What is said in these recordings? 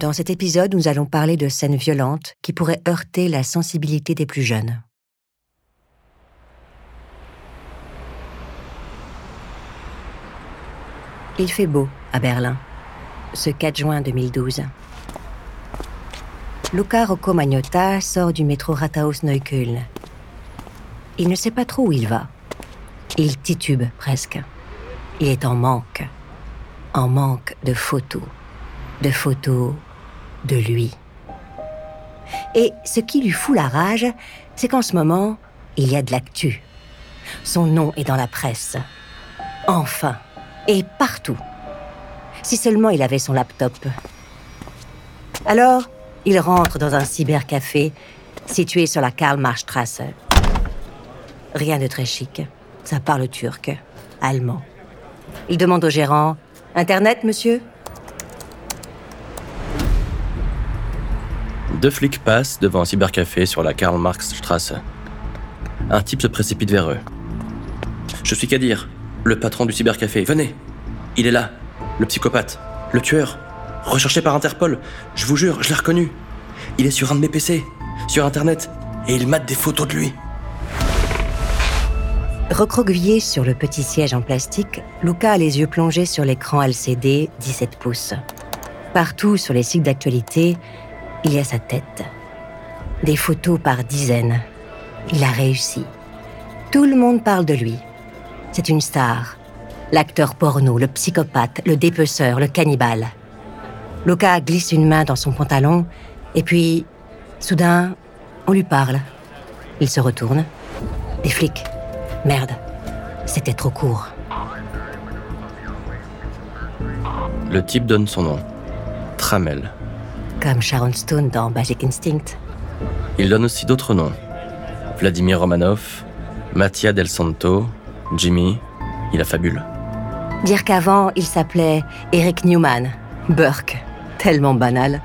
Dans cet épisode, nous allons parler de scènes violentes qui pourraient heurter la sensibilité des plus jeunes. Il fait beau à Berlin, ce 4 juin 2012. Luca Rocco Magnotta sort du métro Rathaus-Neukölln. Il ne sait pas trop où il va. Il titube presque. Il est en manque. En manque de photos. De photos de lui. Et ce qui lui fout la rage, c'est qu'en ce moment, il y a de l'actu. Son nom est dans la presse. Enfin. Et partout. Si seulement il avait son laptop. Alors, il rentre dans un cybercafé situé sur la Karl-Marx-Strasse. Rien de très chic. Ça parle turc, allemand. Il demande au gérant Internet, monsieur? Deux flics passent devant un cybercafé sur la Karl-Marx-Strasse. Un type se précipite vers eux. Je suis Kadir, le patron du cybercafé. Venez Il est là, le psychopathe, le tueur, recherché par Interpol. Je vous jure, je l'ai reconnu. Il est sur un de mes PC, sur Internet, et il mate des photos de lui. Recroquevillé sur le petit siège en plastique, Luca a les yeux plongés sur l'écran LCD 17 pouces. Partout sur les sites d'actualité, il y a sa tête. Des photos par dizaines. Il a réussi. Tout le monde parle de lui. C'est une star. L'acteur porno, le psychopathe, le dépeceur, le cannibale. Luca glisse une main dans son pantalon et puis, soudain, on lui parle. Il se retourne. Des flics. Merde, c'était trop court. Le type donne son nom. Tramel. Comme Sharon Stone dans Basic Instinct. Il donne aussi d'autres noms. Vladimir Romanov, Mattia Del Santo, Jimmy, il a fabule. Dire qu'avant, il s'appelait Eric Newman, Burke, tellement banal.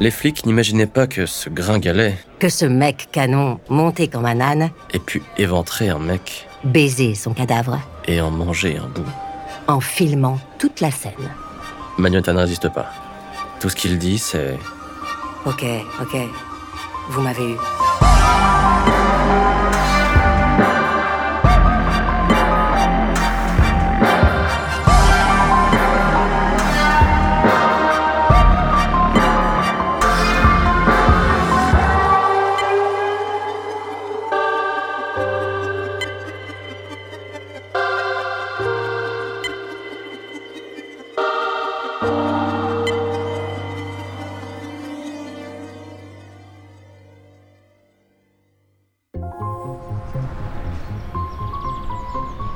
Les flics n'imaginaient pas que ce gringalet, Que ce mec canon, monté comme un âne, ait pu éventrer un mec baisait son cadavre et en manger un bout. en filmant toute la scène. Magnotta ne résiste pas. Tout ce qu'il dit, c'est Ok, ok, vous m'avez eu.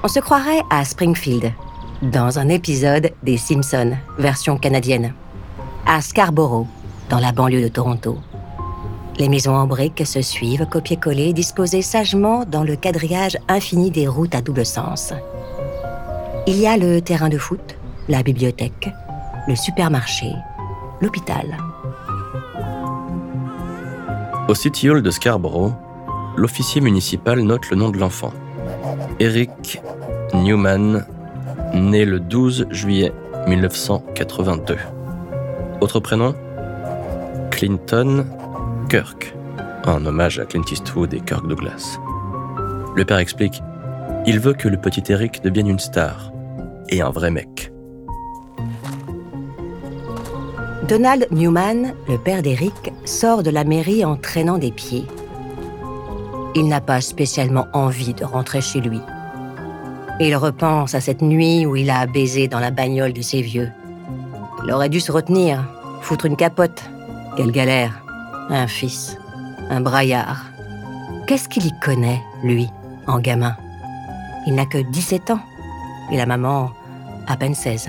On se croirait à Springfield, dans un épisode des Simpsons, version canadienne. À Scarborough, dans la banlieue de Toronto. Les maisons en briques se suivent, copier-coller, disposées sagement dans le quadrillage infini des routes à double sens. Il y a le terrain de foot, la bibliothèque, le supermarché, l'hôpital. Au City Hall de Scarborough, l'officier municipal note le nom de l'enfant. Eric Newman, né le 12 juillet 1982. Autre prénom Clinton Kirk, en hommage à Clint Eastwood et Kirk Douglas. Le père explique Il veut que le petit Eric devienne une star et un vrai mec. Donald Newman, le père d'Eric, sort de la mairie en traînant des pieds. Il n'a pas spécialement envie de rentrer chez lui. Il repense à cette nuit où il a baisé dans la bagnole de ses vieux. Il aurait dû se retenir, foutre une capote. Quelle galère. Un fils, un braillard. Qu'est-ce qu'il y connaît, lui, en gamin? Il n'a que 17 ans. Et la maman, à peine 16.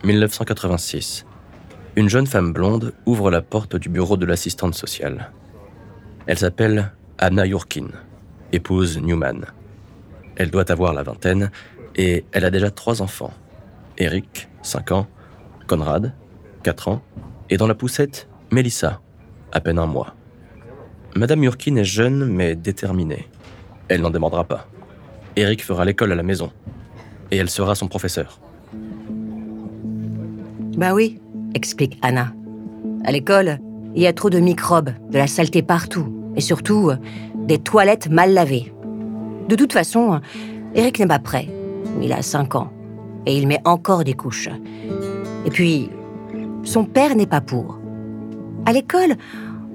« 1986. Une jeune femme blonde ouvre la porte du bureau de l'assistante sociale. Elle s'appelle Anna Yurkin, épouse Newman. Elle doit avoir la vingtaine et elle a déjà trois enfants. Eric, 5 ans, Conrad, 4 ans, et dans la poussette, Melissa, à peine un mois. Madame Yurkin est jeune mais déterminée. Elle n'en demandera pas. Eric fera l'école à la maison. Et elle sera son professeur. Bah oui, explique Anna. À l'école, il y a trop de microbes, de la saleté partout, et surtout des toilettes mal lavées. De toute façon, Eric n'est pas prêt. Il a 5 ans, et il met encore des couches. Et puis, son père n'est pas pour. À l'école,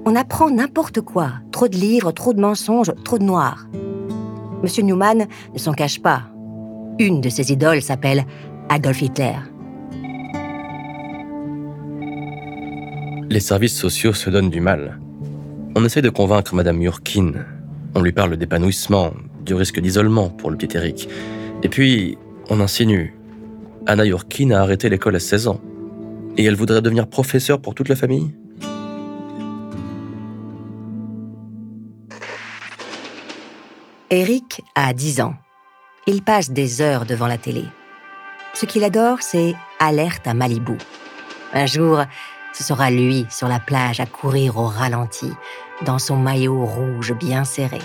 on apprend n'importe quoi. Trop de livres, trop de mensonges, trop de noirs. Monsieur Newman ne s'en cache pas. Une de ses idoles s'appelle Adolf Hitler. Les services sociaux se donnent du mal. On essaie de convaincre Madame Yurkin. On lui parle d'épanouissement, du risque d'isolement pour le petit Eric. Et puis, on insinue. Anna Yurkin a arrêté l'école à 16 ans. Et elle voudrait devenir professeure pour toute la famille? Eric a 10 ans. Il passe des heures devant la télé. Ce qu'il adore, c'est Alerte à Malibu. Un jour, ce sera lui sur la plage à courir au ralenti, dans son maillot rouge bien serré.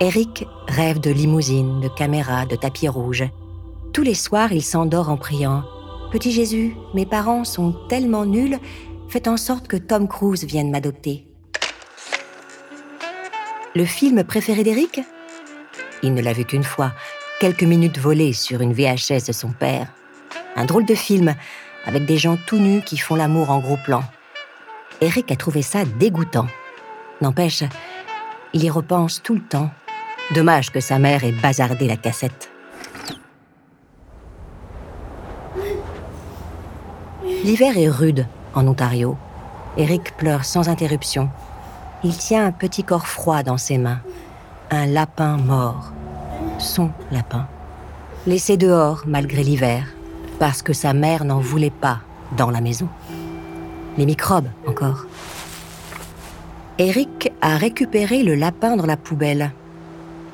Eric rêve de limousine, de caméra, de tapis rouge. Tous les soirs, il s'endort en priant Petit Jésus, mes parents sont tellement nuls, faites en sorte que Tom Cruise vienne m'adopter. Le film préféré d'Eric? Il ne l'a vu qu'une fois, quelques minutes volées sur une VHS de son père. Un drôle de film, avec des gens tout nus qui font l'amour en gros plan. Eric a trouvé ça dégoûtant. N'empêche, il y repense tout le temps. Dommage que sa mère ait bazardé la cassette. L'hiver est rude en Ontario. Eric pleure sans interruption il tient un petit corps froid dans ses mains. Un lapin mort. Son lapin. Laissé dehors malgré l'hiver, parce que sa mère n'en voulait pas dans la maison. Les microbes encore. Eric a récupéré le lapin dans la poubelle.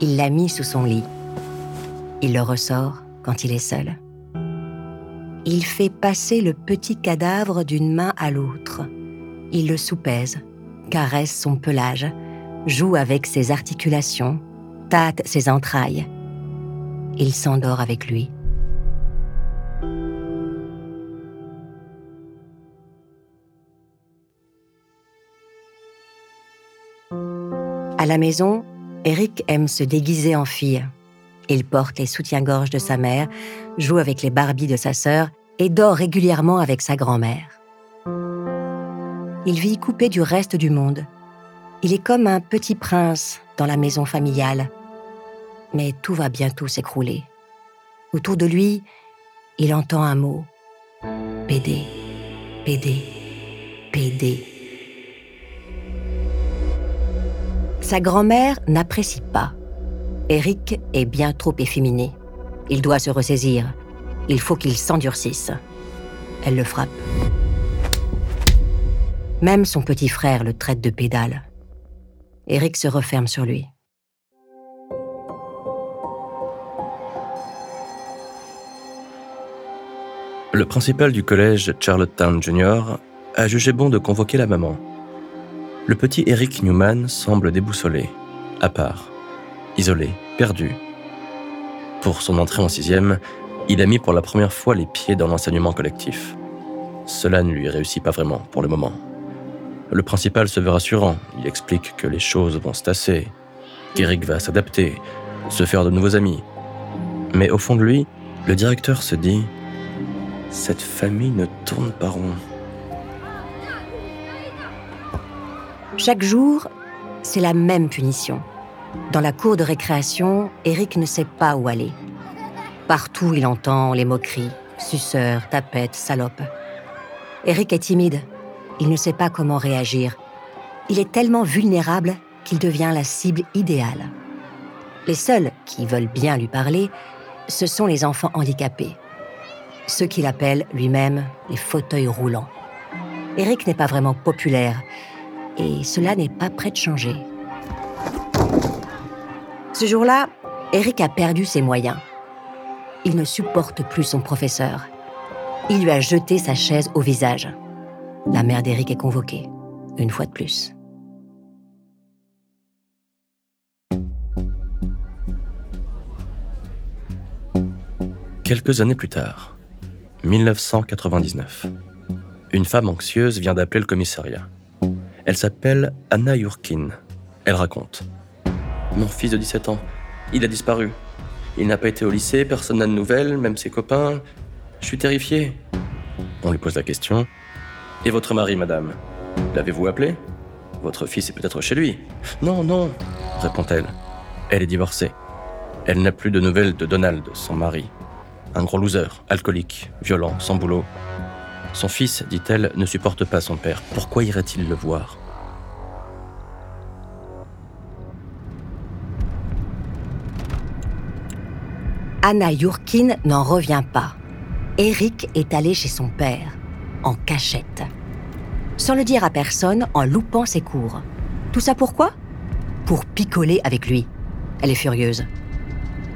Il l'a mis sous son lit. Il le ressort quand il est seul. Il fait passer le petit cadavre d'une main à l'autre. Il le soupèse caresse son pelage, joue avec ses articulations, tâte ses entrailles. Il s'endort avec lui. À la maison, Eric aime se déguiser en fille. Il porte les soutiens-gorge de sa mère, joue avec les Barbies de sa sœur et dort régulièrement avec sa grand-mère il vit coupé du reste du monde. Il est comme un petit prince dans la maison familiale. Mais tout va bientôt s'écrouler. Autour de lui, il entend un mot. PD, PD, PD. Sa grand-mère n'apprécie pas. Eric est bien trop efféminé. Il doit se ressaisir. Il faut qu'il s'endurcisse. Elle le frappe. Même son petit frère le traite de pédale. Eric se referme sur lui. Le principal du collège Charlottetown Junior a jugé bon de convoquer la maman. Le petit Eric Newman semble déboussolé, à part, isolé, perdu. Pour son entrée en sixième, il a mis pour la première fois les pieds dans l'enseignement collectif. Cela ne lui réussit pas vraiment pour le moment. Le principal se veut rassurant. Il explique que les choses vont se tasser, qu'Eric va s'adapter, se faire de nouveaux amis. Mais au fond de lui, le directeur se dit Cette famille ne tourne pas rond. Chaque jour, c'est la même punition. Dans la cour de récréation, Eric ne sait pas où aller. Partout, il entend les moqueries suceur, tapette, salope. Eric est timide il ne sait pas comment réagir. Il est tellement vulnérable qu'il devient la cible idéale. Les seuls qui veulent bien lui parler, ce sont les enfants handicapés, ceux qu'il appelle lui-même les fauteuils roulants. Eric n'est pas vraiment populaire et cela n'est pas près de changer. Ce jour-là, Eric a perdu ses moyens. Il ne supporte plus son professeur. Il lui a jeté sa chaise au visage. La mère d'Eric est convoquée, une fois de plus. Quelques années plus tard, 1999, une femme anxieuse vient d'appeler le commissariat. Elle s'appelle Anna Yurkin. Elle raconte Mon fils de 17 ans, il a disparu. Il n'a pas été au lycée, personne n'a de nouvelles, même ses copains. Je suis terrifiée. On lui pose la question Et votre mari, madame L'avez-vous appelé? Votre fils est peut-être chez lui. Non, non, répond-elle. Elle est divorcée. Elle n'a plus de nouvelles de Donald, son mari. Un gros loser, alcoolique, violent, sans boulot. Son fils, dit-elle, ne supporte pas son père. Pourquoi irait-il le voir? Anna Yurkin n'en revient pas. Eric est allé chez son père, en cachette. Sans le dire à personne, en loupant ses cours. Tout ça pourquoi? Pour picoler avec lui. Elle est furieuse.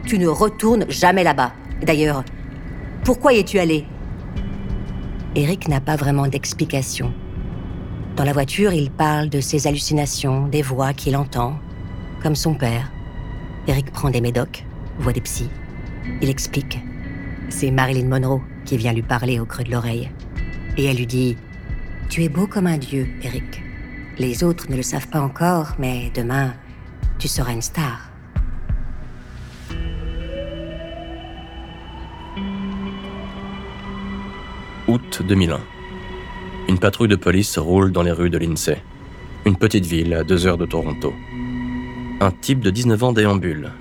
Tu ne retournes jamais là-bas. D'ailleurs, pourquoi y es-tu allé? Eric n'a pas vraiment d'explication. Dans la voiture, il parle de ses hallucinations, des voix qu'il entend, comme son père. Eric prend des médocs, voit des psys. Il explique. C'est Marilyn Monroe qui vient lui parler au creux de l'oreille. Et elle lui dit Tu es beau comme un dieu, Eric. Les autres ne le savent pas encore, mais demain, tu seras une star. Août 2001. Une patrouille de police roule dans les rues de l'INSEE, une petite ville à deux heures de Toronto. Un type de 19 ans déambule.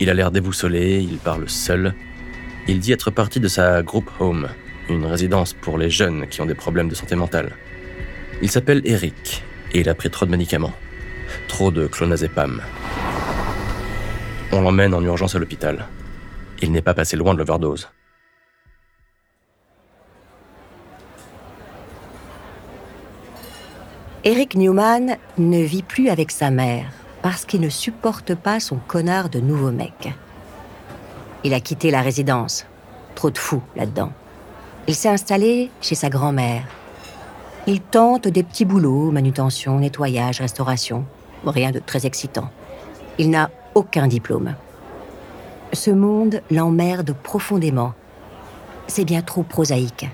Il a l'air déboussolé, il parle seul. Il dit être parti de sa group home, une résidence pour les jeunes qui ont des problèmes de santé mentale. Il s'appelle Eric et il a pris trop de médicaments. Trop de clonazepam. On l'emmène en urgence à l'hôpital. Il n'est pas passé loin de l'overdose. Eric Newman ne vit plus avec sa mère parce qu'il ne supporte pas son connard de nouveau mec. Il a quitté la résidence. Trop de fous là-dedans. Il s'est installé chez sa grand-mère. Il tente des petits boulots, manutention, nettoyage, restauration. Rien de très excitant. Il n'a aucun diplôme. Ce monde l'emmerde profondément. C'est bien trop prosaïque.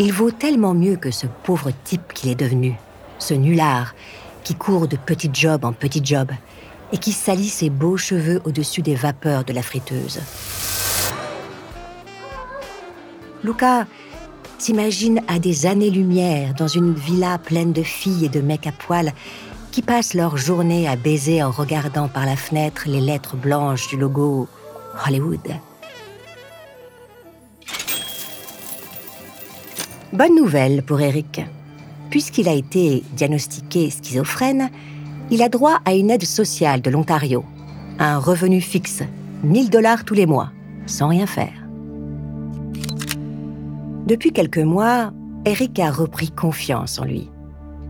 Il vaut tellement mieux que ce pauvre type qu'il est devenu ce nulard qui court de petit job en petit job et qui salit ses beaux cheveux au-dessus des vapeurs de la friteuse. Luca s'imagine à des années-lumière dans une villa pleine de filles et de mecs à poil qui passent leur journée à baiser en regardant par la fenêtre les lettres blanches du logo Hollywood? Bonne nouvelle pour Eric puisqu'il a été diagnostiqué schizophrène, il a droit à une aide sociale de l'Ontario, un revenu fixe, 1000 dollars tous les mois, sans rien faire. Depuis quelques mois, Eric a repris confiance en lui.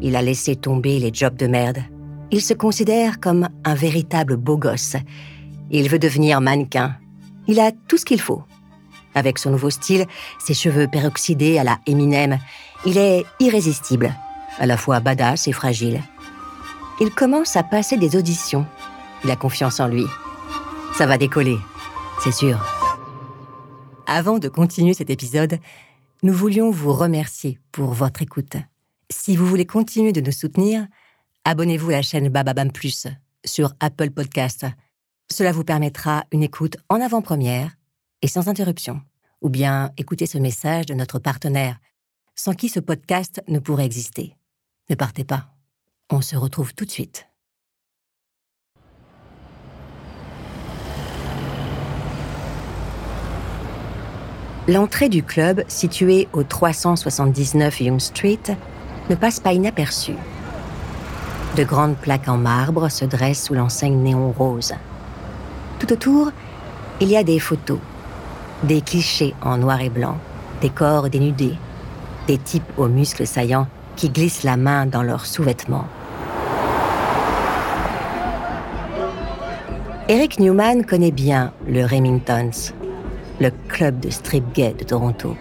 Il a laissé tomber les jobs de merde. Il se considère comme un véritable beau gosse. Il veut devenir mannequin. Il a tout ce qu'il faut. Avec son nouveau style, ses cheveux peroxydés à la Eminem, il est irrésistible, à la fois badass et fragile. Il commence à passer des auditions. Il a confiance en lui. Ça va décoller, c'est sûr. Avant de continuer cet épisode, nous voulions vous remercier pour votre écoute. Si vous voulez continuer de nous soutenir, abonnez-vous à la chaîne Bababam Plus sur Apple Podcast. Cela vous permettra une écoute en avant-première et sans interruption. Ou bien écoutez ce message de notre partenaire sans qui ce podcast ne pourrait exister. Ne partez pas. On se retrouve tout de suite. L'entrée du club, situé au 379 Young Street, ne passe pas inaperçue. De grandes plaques en marbre se dressent sous l'enseigne néon rose. Tout autour, il y a des photos, des clichés en noir et blanc, des corps dénudés, des types aux muscles saillants qui glissent la main dans leurs sous-vêtements. Eric Newman connaît bien le Remingtons, le club de strip gay de Toronto.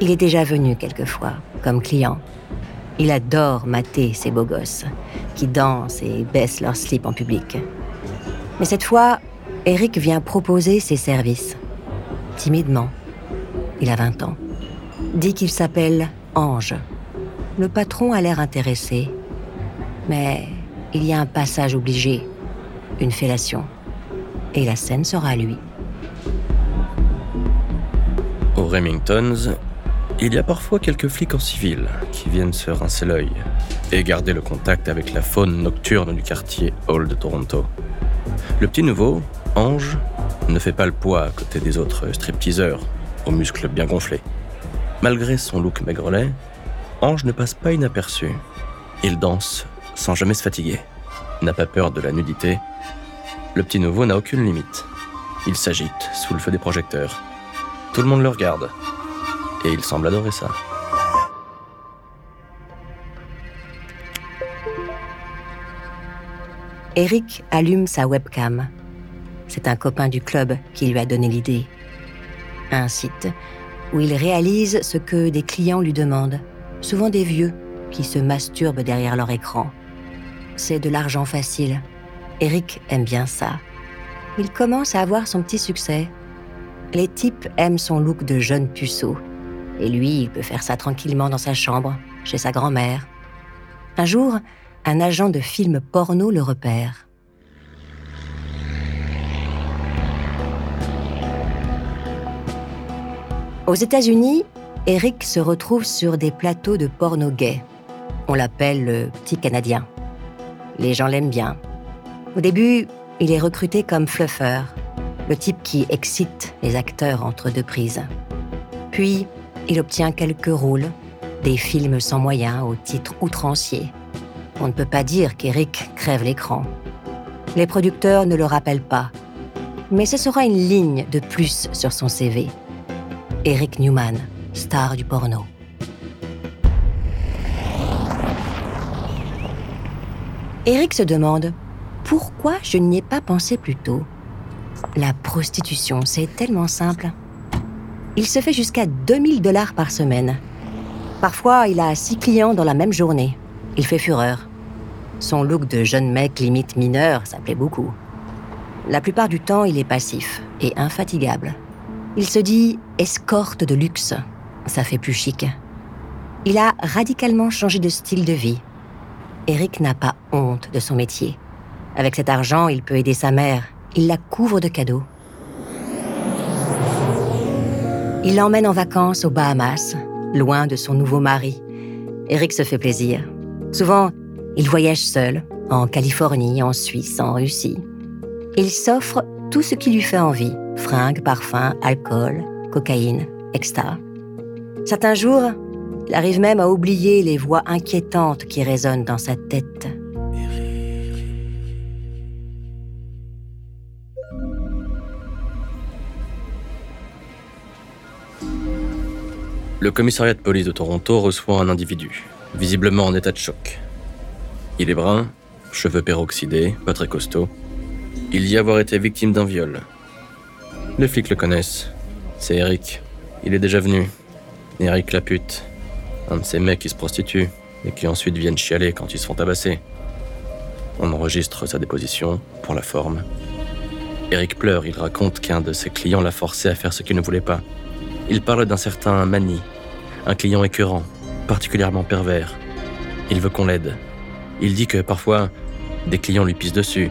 Il est déjà venu quelquefois comme client. Il adore mater ces beaux gosses qui dansent et baissent leur slip en public. Mais cette fois, Eric vient proposer ses services. timidement. Il a 20 ans. Dit qu'il s'appelle Ange. Le patron a l'air intéressé. Mais il y a un passage obligé, une fellation. Et la scène sera à lui. Au Remingtons, il y a parfois quelques flics en civil qui viennent se rincer l'œil et garder le contact avec la faune nocturne du quartier Hall de Toronto. Le petit nouveau, Ange, ne fait pas le poids à côté des autres stripteaseurs aux muscles bien gonflés. Malgré son look maigrelet, Ange ne passe pas inaperçu. Il danse sans jamais se fatiguer, n'a pas peur de la nudité. Le petit nouveau n'a aucune limite. Il s'agite sous le feu des projecteurs. Tout le monde le regarde. Et il semble adorer ça. Eric allume sa webcam. C'est un copain du club qui lui a donné l'idée. Un site où il réalise ce que des clients lui demandent, souvent des vieux qui se masturbent derrière leur écran. C'est de l'argent facile. Eric aime bien ça. Il commence à avoir son petit succès. Les types aiment son look de jeune puceau. Et lui, il peut faire ça tranquillement dans sa chambre, chez sa grand-mère. Un jour, un agent de film porno le repère. Aux États-Unis, Eric se retrouve sur des plateaux de porno gay. On l'appelle le petit Canadien. Les gens l'aiment bien. Au début, il est recruté comme fluffer, le type qui excite les acteurs entre deux prises. Puis, il obtient quelques rôles, des films sans moyens au titre outrancier. On ne peut pas dire qu'Eric crève l'écran. Les producteurs ne le rappellent pas. Mais ce sera une ligne de plus sur son CV. Eric Newman, star du porno. Eric se demande pourquoi je n'y ai pas pensé plus tôt? La prostitution, c'est tellement simple. Il se fait jusqu'à 2000 dollars par semaine. Parfois, il a six clients dans la même journée. Il fait fureur. Son look de jeune mec limite mineur, ça plaît beaucoup. La plupart du temps, il est passif et infatigable. Il se dit escorte de luxe. Ça fait plus chic. Il a radicalement changé de style de vie. Eric n'a pas honte de son métier. Avec cet argent, il peut aider sa mère. Il la couvre de cadeaux. Il l'emmène en vacances aux Bahamas, loin de son nouveau mari. Eric se fait plaisir. Souvent, il voyage seul, en Californie, en Suisse, en Russie. Il s'offre tout ce qui lui fait envie fringues, parfums, alcool, cocaïne, etc. Certains jours, il arrive même à oublier les voix inquiétantes qui résonnent dans sa tête. Le commissariat de police de Toronto reçoit un individu, visiblement en état de choc. Il est brun, cheveux peroxydés, pas très costaud. Il y avoir été victime d'un viol. Les flics le connaissent. C'est Eric. Il est déjà venu. Eric la pute. Un de ces mecs qui se prostituent et qui ensuite viennent chialer quand ils se font tabasser. On enregistre sa déposition, pour la forme. Eric pleure, il raconte qu'un de ses clients l'a forcé à faire ce qu'il ne voulait pas. Il parle d'un certain Manny, un client écœurant, particulièrement pervers. Il veut qu'on l'aide. Il dit que parfois, des clients lui pissent dessus.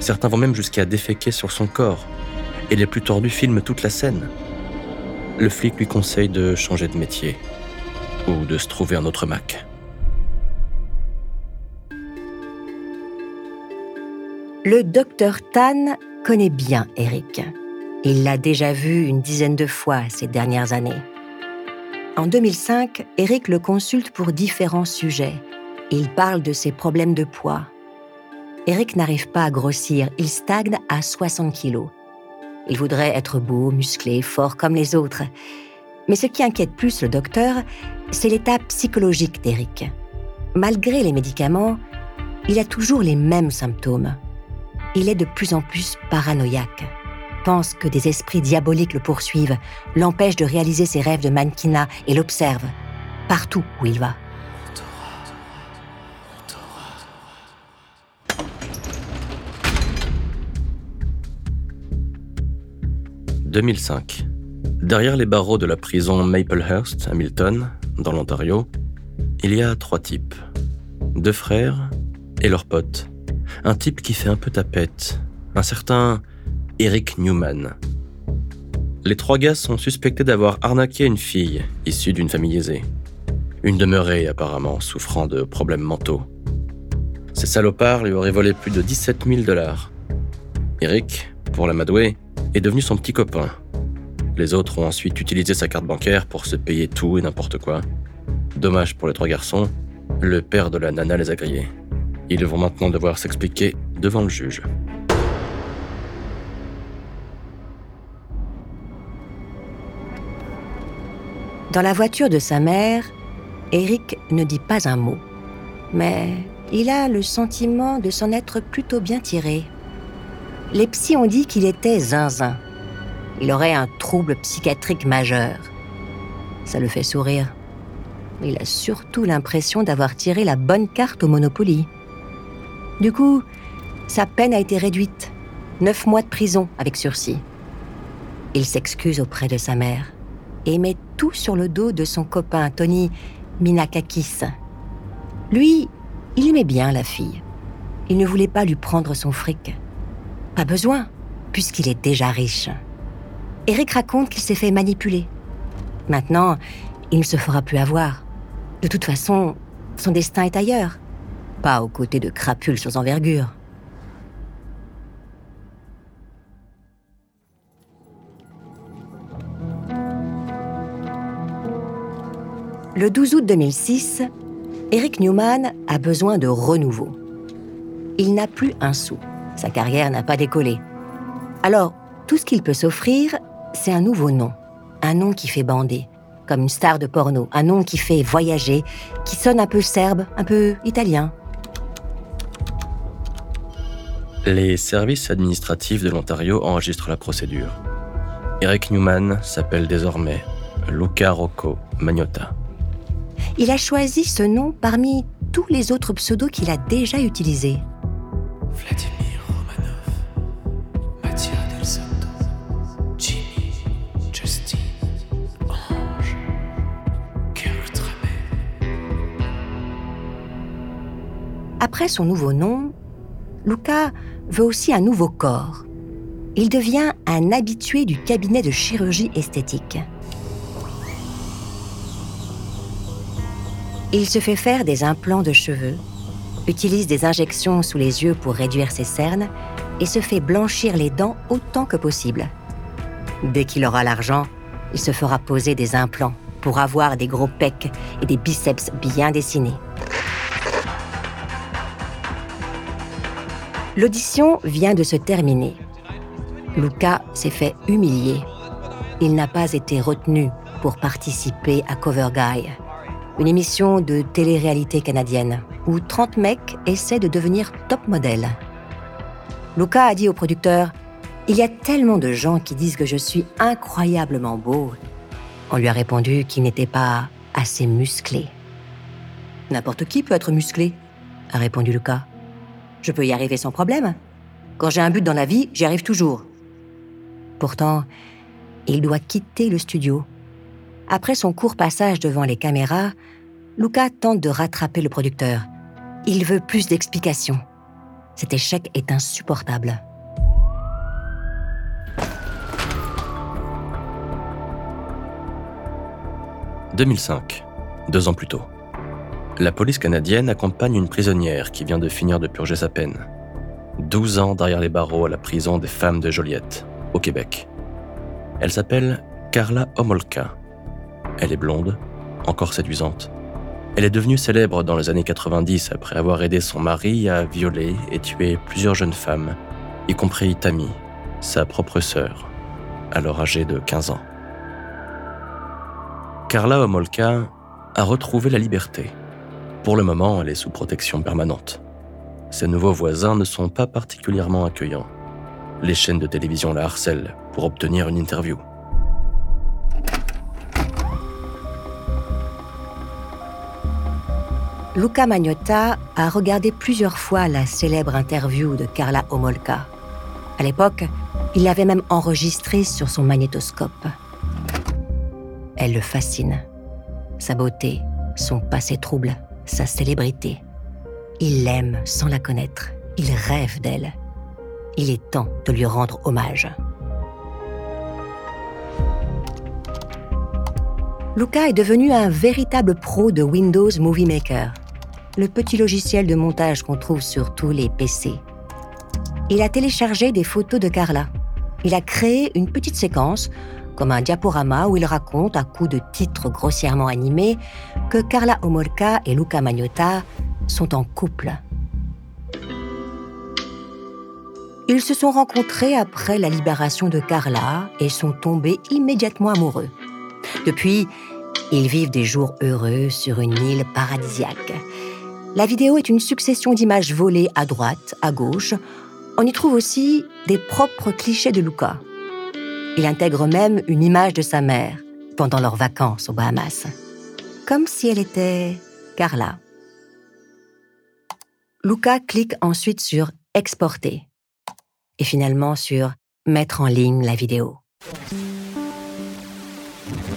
Certains vont même jusqu'à déféquer sur son corps. Et les plus tordus filment toute la scène. Le flic lui conseille de changer de métier ou de se trouver un autre Mac. Le docteur Tan connaît bien Eric. Il l'a déjà vu une dizaine de fois ces dernières années. En 2005, Eric le consulte pour différents sujets. Il parle de ses problèmes de poids. Eric n'arrive pas à grossir, il stagne à 60 kilos. Il voudrait être beau, musclé, fort comme les autres. Mais ce qui inquiète plus le docteur, c'est l'état psychologique d'Eric. Malgré les médicaments, il a toujours les mêmes symptômes. Il est de plus en plus paranoïaque pense que des esprits diaboliques le poursuivent, l'empêchent de réaliser ses rêves de mannequinat et l'observe partout où il va. « 2005. Derrière les barreaux de la prison Maplehurst à Milton, dans l'Ontario, il y a trois types. Deux frères et leur pote. Un type qui fait un peu tapette, un certain Eric Newman. Les trois gars sont suspectés d'avoir arnaqué une fille issue d'une famille aisée. Une demeurée apparemment, souffrant de problèmes mentaux. Ces salopards lui auraient volé plus de 17 000 dollars. Eric, pour l'amadouer, est devenu son petit copain. Les autres ont ensuite utilisé sa carte bancaire pour se payer tout et n'importe quoi. Dommage pour les trois garçons, le père de la nana les a grillés. Ils vont maintenant devoir s'expliquer devant le juge. Dans la voiture de sa mère, Eric ne dit pas un mot. Mais il a le sentiment de s'en être plutôt bien tiré. Les psys ont dit qu'il était zinzin. Il aurait un trouble psychiatrique majeur. Ça le fait sourire. Il a surtout l'impression d'avoir tiré la bonne carte au Monopoly. Du coup, sa peine a été réduite. Neuf mois de prison avec sursis. Il s'excuse auprès de sa mère et met tout sur le dos de son copain Tony Minakakis. Lui, il aimait bien la fille. Il ne voulait pas lui prendre son fric. Pas besoin, puisqu'il est déjà riche. Eric raconte qu'il s'est fait manipuler. Maintenant, il ne se fera plus avoir. De toute façon, son destin est ailleurs, pas aux côtés de crapules sans envergure. Le 12 août 2006, Eric Newman a besoin de renouveau. Il n'a plus un sou. Sa carrière n'a pas décollé. Alors, tout ce qu'il peut s'offrir, c'est un nouveau nom. Un nom qui fait bander, comme une star de porno. Un nom qui fait voyager, qui sonne un peu serbe, un peu italien. Les services administratifs de l'Ontario enregistrent la procédure. Eric Newman s'appelle désormais Luca Rocco Magnotta il a choisi ce nom parmi tous les autres pseudos qu'il a déjà utilisés. Vladimir Après son nouveau nom, Luca veut aussi un nouveau corps. Il devient un habitué du cabinet de chirurgie esthétique. Il se fait faire des implants de cheveux, utilise des injections sous les yeux pour réduire ses cernes et se fait blanchir les dents autant que possible. Dès qu'il aura l'argent, il se fera poser des implants pour avoir des gros pecs et des biceps bien dessinés. L'audition vient de se terminer. Luca s'est fait humilier. Il n'a pas été retenu pour participer à Cover Guy, une émission de télé-réalité canadienne où 30 mecs essaient de devenir top modèle. Luca a dit au producteur Il y a tellement de gens qui disent que je suis incroyablement beau. On lui a répondu qu'il n'était pas assez musclé. N'importe qui peut être musclé, a répondu Luca. Je peux y arriver sans problème. Quand j'ai un but dans la vie, j'y arrive toujours. Pourtant, il doit quitter le studio après son court passage devant les caméras, Luca tente de rattraper le producteur. Il veut plus d'explications. Cet échec est insupportable. « 2005, deux ans plus tôt. La police canadienne accompagne une prisonnière qui vient de finir de purger sa peine. 12 ans derrière les barreaux à la prison des femmes de Joliette, au Québec. Elle s'appelle Carla Homolka elle est blonde, encore séduisante. Elle est devenue célèbre dans les années 90 après avoir aidé son mari à violer et tuer plusieurs jeunes femmes, y compris Tammy, sa propre sœur, alors âgée de 15 ans. Carla Homolka a retrouvé la liberté. Pour le moment, elle est sous protection permanente. Ses nouveaux voisins ne sont pas particulièrement accueillants. Les chaînes de télévision la harcèlent pour obtenir une interview. Luca Magnotta a regardé plusieurs fois la célèbre interview de Carla Homolka. À l'époque, il l'avait même enregistrée sur son magnétoscope. elle le fascine. Sa beauté, son passé trouble, sa célébrité. Il l'aime sans la connaître. Il rêve d'elle. Il est temps de lui rendre hommage. Luca est devenu un véritable pro de Windows Movie Maker, le petit logiciel de montage qu'on trouve sur tous les PC. Il a téléchargé des photos de Carla. Il a créé une petite séquence, comme un diaporama où il raconte, à coups de titres grossièrement animés, que Carla Homolka et Luca Magnotta sont en couple. Ils se sont rencontrés après la libération de Carla et sont tombés immédiatement amoureux. Depuis, ils vivent des jours heureux sur une île paradisiaque. La vidéo est une succession d'images volées à droite, à gauche. On y trouve aussi des propres clichés de Luca. Il intègre même une image de sa mère pendant leurs vacances aux Bahamas. Comme si elle était Carla. Luca clique ensuite sur Exporter et finalement sur Mettre en ligne la vidéo.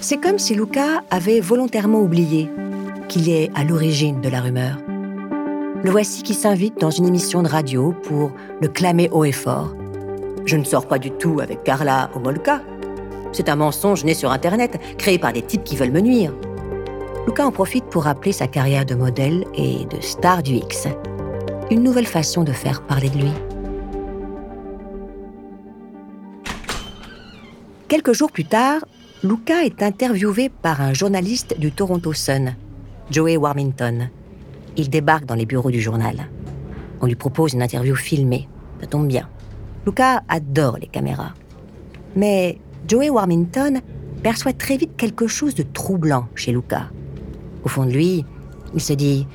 C'est comme si Luca avait volontairement oublié qu'il est à l'origine de la rumeur. Le voici qui s'invite dans une émission de radio pour le clamer haut et fort. Je ne sors pas du tout avec Carla Homolka. C'est un mensonge né sur Internet, créé par des types qui veulent me nuire. Luca en profite pour rappeler sa carrière de modèle et de star du X. Une nouvelle façon de faire parler de lui. Quelques jours plus tard, Luca est interviewé par un journaliste du Toronto Sun, Joey Warmington. Il débarque dans les bureaux du journal. On lui propose une interview filmée. Ça tombe bien. Luca adore les caméras. Mais Joey Warmington perçoit très vite quelque chose de troublant chez Luca. Au fond de lui, il se dit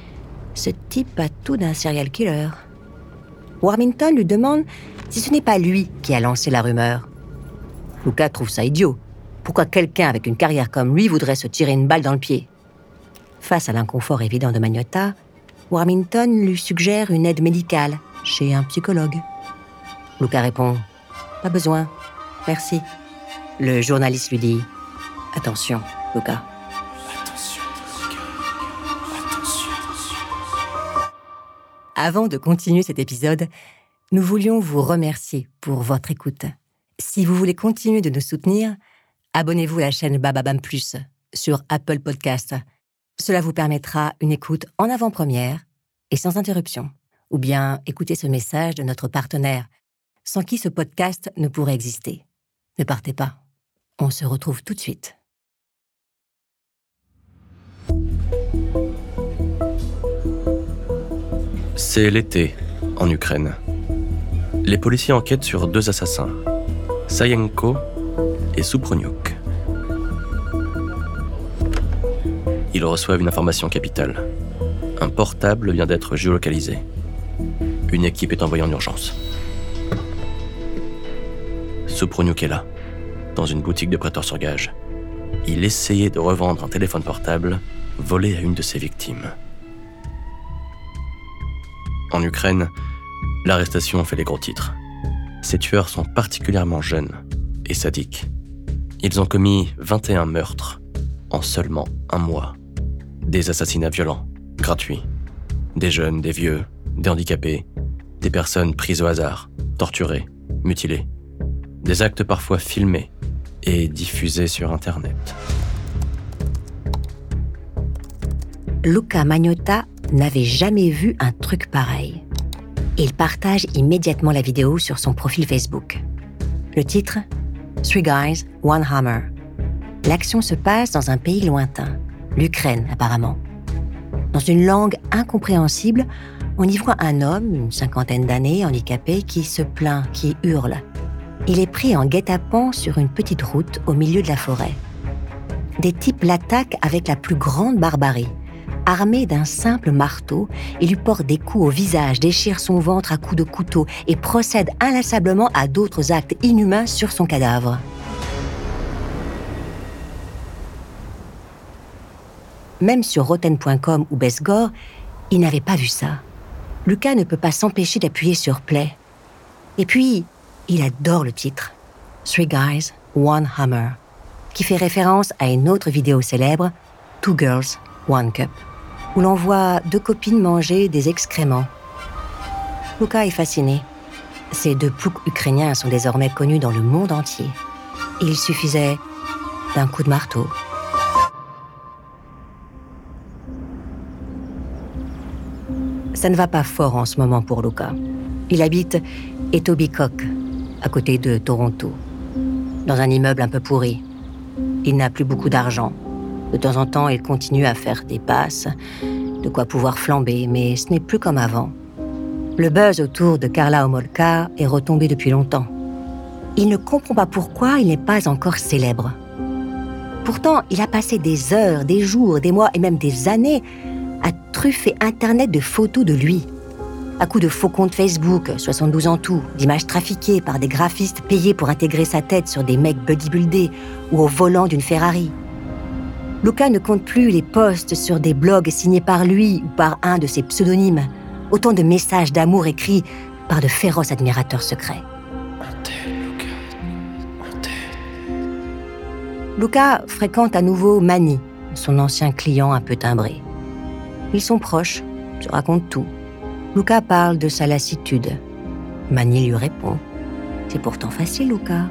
Ce type a tout d'un serial killer. Warmington lui demande si ce n'est pas lui qui a lancé la rumeur. Luca trouve ça idiot. Pourquoi quelqu'un avec une carrière comme lui voudrait se tirer une balle dans le pied? Face à l'inconfort évident de Magnotta, Warmington lui suggère une aide médicale chez un psychologue. Luca répond Pas besoin, merci. Le journaliste lui dit Attention, Luca. Attention. Attention. Avant de continuer cet épisode, nous voulions vous remercier pour votre écoute. Si vous voulez continuer de nous soutenir, abonnez-vous à la chaîne Bababam Plus sur Apple Podcast. Cela vous permettra une écoute en avant-première et sans interruption. Ou bien écoutez ce message de notre partenaire, sans qui ce podcast ne pourrait exister. Ne partez pas. On se retrouve tout de suite. C'est l'été, en Ukraine. Les policiers enquêtent sur deux assassins, Sayenko et Suproniuk. Ils reçoivent une information capitale. Un portable vient d'être géolocalisé. Une équipe est envoyée en urgence. Dans une boutique de prêteurs sur gage. Il essayait de revendre un téléphone portable volé à une de ses victimes. En Ukraine, l'arrestation fait les gros titres. Ces tueurs sont particulièrement jeunes et sadiques. Ils ont commis 21 meurtres en seulement un mois. Des assassinats violents, gratuits. Des jeunes, des vieux, des handicapés, des personnes prises au hasard, torturées, mutilées. Des actes parfois filmés et diffusés sur Internet. Luca Magnotta n'avait jamais vu un truc pareil. Il partage immédiatement la vidéo sur son profil Facebook. Le titre Three Guys, One Hammer. L'action se passe dans un pays lointain, l'Ukraine apparemment. Dans une langue incompréhensible, on y voit un homme, une cinquantaine d'années, handicapé, qui se plaint, qui hurle. Il est pris en guet-apens sur une petite route au milieu de la forêt. Des types l'attaquent avec la plus grande barbarie. Armés d'un simple marteau, ils lui portent des coups au visage, déchirent son ventre à coups de couteau et procèdent inlassablement à d'autres actes inhumains sur son cadavre. Même sur Rotten.com ou Bestgore, il n'avait pas vu ça. Lucas ne peut pas s'empêcher d'appuyer sur Play. Et puis, il adore le titre. Three Guys, One Hammer. qui fait référence à une autre vidéo célèbre, Two Girls, One Cup, où l'on voit deux copines manger des excréments. Luca est fasciné. Ces deux ploucs ukrainiens sont désormais connus dans le monde entier. Il suffisait d'un coup de marteau. Ça ne va pas fort en ce moment pour Luca. Il habite Etobicoke, à côté de Toronto, dans un immeuble un peu pourri. Il n'a plus beaucoup d'argent. De temps en temps, il continue à faire des passes, de quoi pouvoir flamber, mais ce n'est plus comme avant. Le buzz autour de Carla Homolka est retombé depuis longtemps. Il ne comprend pas pourquoi il n'est pas encore célèbre. Pourtant, il a passé des heures, des jours, des mois et même des années à truffer Internet de photos de lui. À coups de faux comptes Facebook, 72 en tout, d'images trafiquées par des graphistes payés pour intégrer sa tête sur des mecs bodybuildés ou au volant d'une Ferrari. Luca ne compte plus les posts sur des blogs signés par lui ou par un de ses pseudonymes. Autant de messages d'amour écrits par de féroces admirateurs secrets. Luca. Fréquente à nouveau Manny, son ancien client un peu timbré. Ils sont proches, se racontent tout. Luca parle de sa lassitude. Manny lui répond C'est pourtant facile, Luca.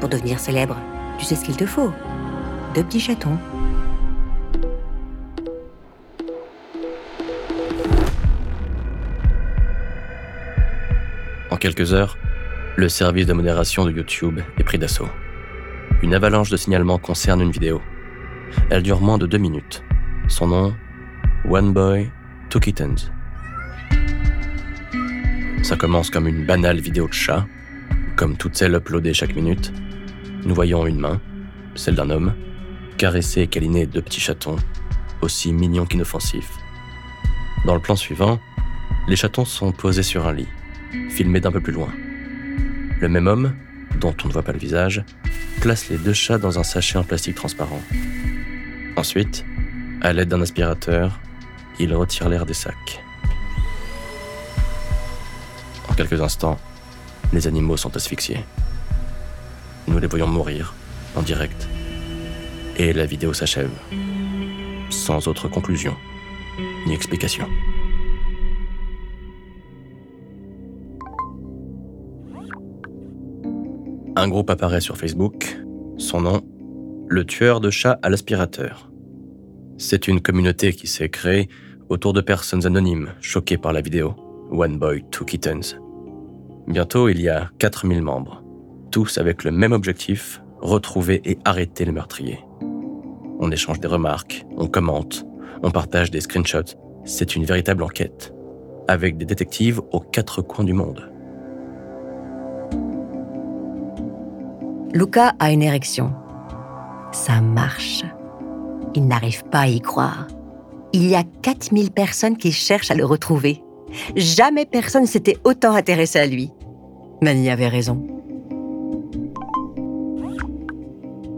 Pour devenir célèbre, tu sais ce qu'il te faut. Deux petits chatons. En quelques heures, le service de modération de YouTube est pris d'assaut. Une avalanche de signalements concerne une vidéo. Elle dure moins de deux minutes. Son nom One Boy, Two Kittens. Ça commence comme une banale vidéo de chat, comme toutes celles uploadées chaque minute. Nous voyons une main, celle d'un homme, caresser et câliner deux petits chatons, aussi mignons qu'inoffensifs. Dans le plan suivant, les chatons sont posés sur un lit, filmés d'un peu plus loin. Le même homme, dont on ne voit pas le visage, place les deux chats dans un sachet en plastique transparent. Ensuite, à l'aide d'un aspirateur, il retire l'air des sacs. Quelques instants, les animaux sont asphyxiés. Nous les voyons mourir, en direct. Et la vidéo s'achève. Sans autre conclusion, ni explication. Un groupe apparaît sur Facebook. Son nom, le tueur de chats à l'aspirateur. C'est une communauté qui s'est créée autour de personnes anonymes choquées par la vidéo. One Boy, Two Kittens. Bientôt, il y a 4000 membres, tous avec le même objectif, retrouver et arrêter le meurtrier. On échange des remarques, on commente, on partage des screenshots. C'est une véritable enquête, avec des détectives aux quatre coins du monde. Luca a une érection. Ça marche. Il n'arrive pas à y croire. Il y a 4000 personnes qui cherchent à le retrouver. Jamais personne s'était autant intéressé à lui. Manny avait raison.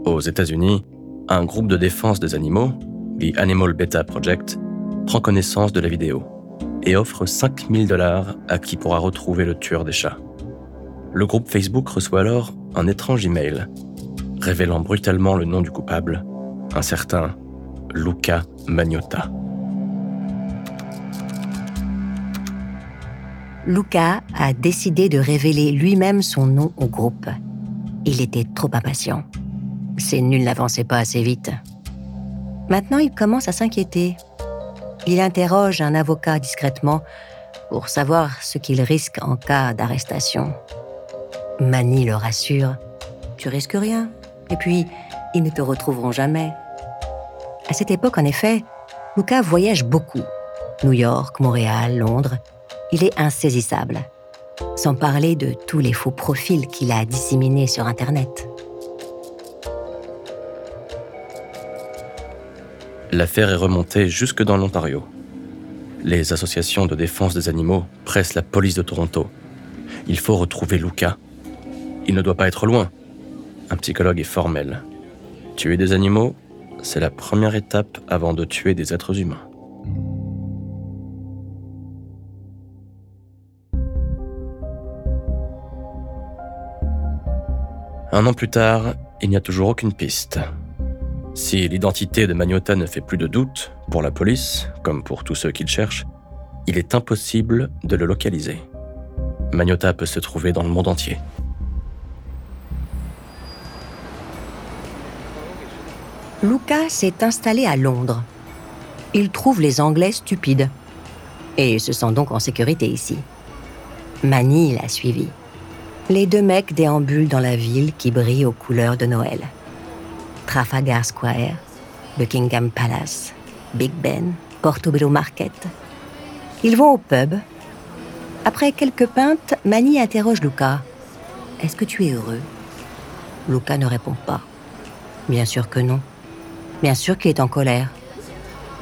Aux États-Unis, un groupe de défense des animaux, The Animal Beta Project, prend connaissance de la vidéo et offre 5000 dollars à qui pourra retrouver le tueur des chats. Le groupe Facebook reçoit alors un étrange email révélant brutalement le nom du coupable, un certain Luca Magnotta. Luca a décidé de révéler lui-même son nom au groupe. Il était trop impatient. Ses nuls n'avançaient pas assez vite. Maintenant, il commence à s'inquiéter. Il interroge un avocat discrètement pour savoir ce qu'il risque en cas d'arrestation. Manny le rassure. Tu risques rien. Et puis, ils ne te retrouveront jamais. À cette époque, en effet, Luca voyage beaucoup. New York, Montréal, Londres. Il est insaisissable. Sans parler de tous les faux profils qu'il a disséminés sur Internet. L'affaire est remontée jusque dans l'Ontario. Les associations de défense des animaux pressent la police de Toronto. Il faut retrouver Luca. Il ne doit pas être loin. Un psychologue est formel. Tuer des animaux, c'est la première étape avant de tuer des êtres humains. Un an plus tard, il n'y a toujours aucune piste. Si l'identité de Magnota ne fait plus de doute, pour la police, comme pour tous ceux qui le cherchent, il est impossible de le localiser. Magnota peut se trouver dans le monde entier. Luca s'est installé à Londres. Il trouve les Anglais stupides et se sent donc en sécurité ici. Manny l'a suivi. Les deux mecs déambulent dans la ville qui brille aux couleurs de Noël. Trafalgar Square, Buckingham Palace, Big Ben, Portobello Market. Ils vont au pub. Après quelques pintes, Manny interroge Luca. Est-ce que tu es heureux? Luca ne répond pas. Bien sûr que non. Bien sûr qu'il est en colère.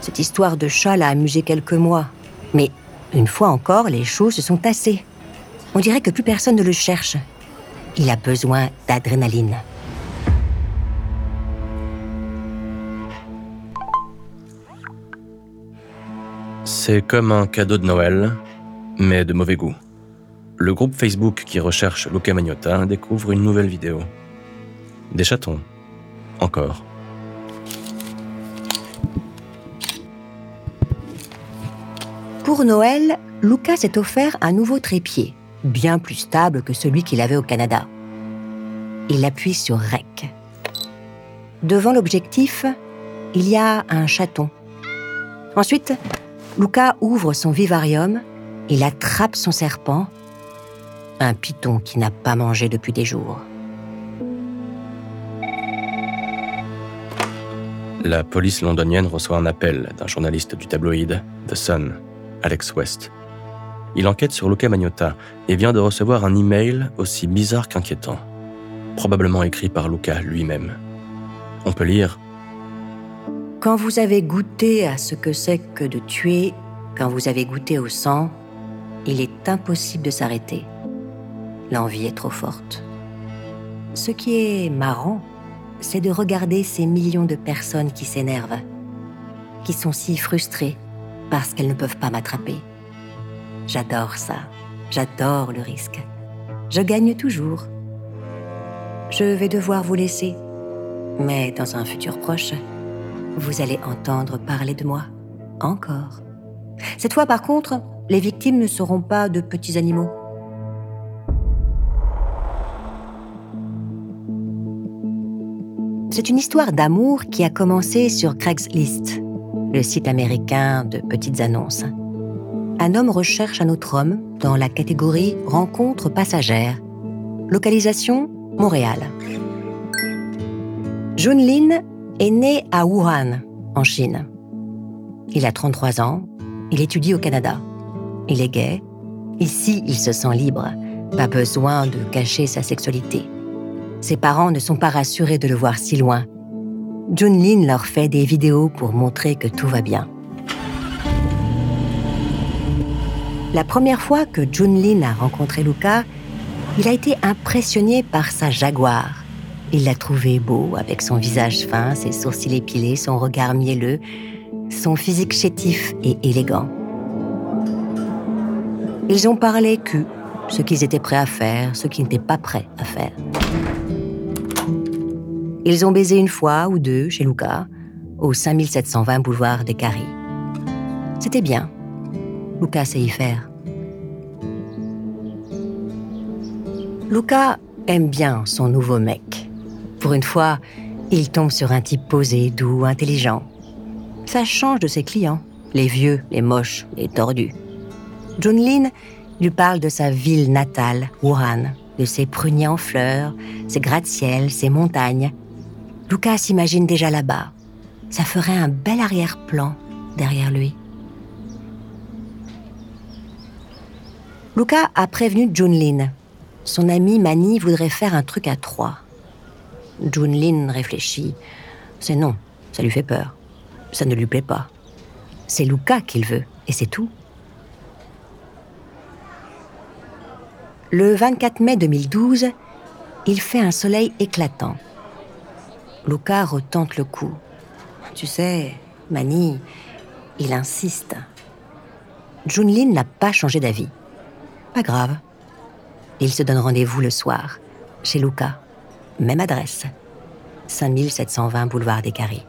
Cette histoire de chat l'a amusé quelques mois. Mais une fois encore, les choses se sont tassées. On dirait que plus personne ne le cherche. Il a besoin d'adrénaline. C'est comme un cadeau de Noël, mais de mauvais goût. Le groupe Facebook qui recherche Luca Magnotta découvre une nouvelle vidéo. Des chatons. Encore. Pour Noël, Luca s'est offert un nouveau trépied, bien plus stable que celui qu'il avait au Canada. Il appuie sur REC. Devant l'objectif, il y a un chaton. Ensuite, Luca ouvre son vivarium, il attrape son serpent, un python qui n'a pas mangé depuis des jours. La police londonienne reçoit un appel d'un journaliste du tabloïd The Sun, Alex West. Il enquête sur Luca Magnotta et vient de recevoir un email aussi bizarre qu'inquiétant, probablement écrit par Luca lui-même. On peut lire Quand vous avez goûté à ce que c'est que de tuer, quand vous avez goûté au sang, il est impossible de s'arrêter. L'envie est trop forte. Ce qui est marrant, c'est de regarder ces millions de personnes qui s'énervent, qui sont si frustrées parce qu'elles ne peuvent pas m'attraper. J'adore ça. J'adore le risque. Je gagne toujours. Je vais devoir vous laisser. Mais dans un futur proche, vous allez entendre parler de moi. Encore. Cette fois, par contre, les victimes ne seront pas de petits animaux. C'est une histoire d'amour qui a commencé sur Craigslist, le site américain de petites annonces. Un homme recherche un autre homme dans la catégorie rencontre passagère. Localisation Montréal. Junlin est né à Wuhan, en Chine. Il a 33 ans, il étudie au Canada. Il est gay. Ici, il se sent libre. Pas besoin de cacher sa sexualité. Ses parents ne sont pas rassurés de le voir si loin. Junlin leur fait des vidéos pour montrer que tout va bien. La première fois que Junlin a rencontré Luca, il a été impressionné par sa jaguar. Il l'a trouvé beau, avec son visage fin, ses sourcils épilés, son regard mielleux, son physique chétif et élégant. Ils ont parlé cul, ce qu'ils étaient prêts à faire, ce qu'ils n'étaient pas prêts à faire. Ils ont baisé une fois ou deux chez Luca, au 5720 boulevard des Caries. C'était bien. Luca sait y faire. Luca aime bien son nouveau mec. Pour une fois, il tombe sur un type posé, doux, intelligent. Ça change de ses clients, les vieux, les moches, les tordus. Junlin lui parle de sa ville natale, Wuhan, de ses pruniers en fleurs, ses gratte-ciels, ses montagnes. Lucas s'imagine déjà là-bas. Ça ferait un bel arrière-plan derrière lui. Luca a prévenu Junlin. Son ami Mani voudrait faire un truc à trois. Junlin réfléchit. C'est non, ça lui fait peur. Ça ne lui plaît pas. C'est Luca qu'il veut, et c'est tout. Le 24 mai 2012, il fait un soleil éclatant. Luca retente le coup. Tu sais, Mani, il insiste. Junlin n'a pas changé d'avis. Pas grave. Ils se donnent rendez-vous le soir, chez Luca. Même adresse. 5720 boulevard des Carrés.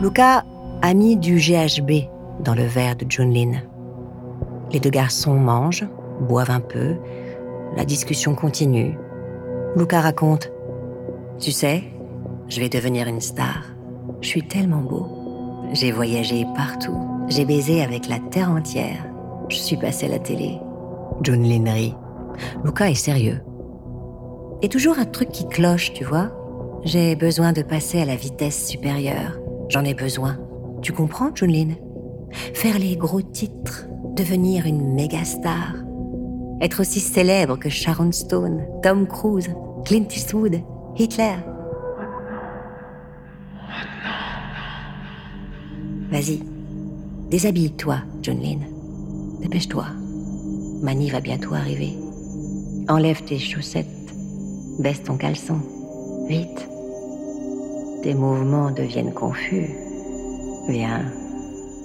Luca a mis du GHB dans le verre de Junlin. Les deux garçons mangent, boivent un peu, la discussion continue. Luca raconte Tu sais, je vais devenir une star. Je suis tellement beau. J'ai voyagé partout. J'ai baisé avec la terre entière. Je suis passé à la télé. Junlin rit. Luca est sérieux. Et toujours un truc qui cloche, tu vois. J'ai besoin de passer à la vitesse supérieure. J'en ai besoin. Tu comprends, Junlin Faire les gros titres, devenir une méga star. Être aussi célèbre que Sharon Stone, Tom Cruise, Clint Eastwood, Hitler. Vas-y, déshabille-toi, Junlin. Dépêche-toi. Mani va bientôt arriver. Enlève tes chaussettes. Baisse ton caleçon. Vite. Tes mouvements deviennent confus. Viens.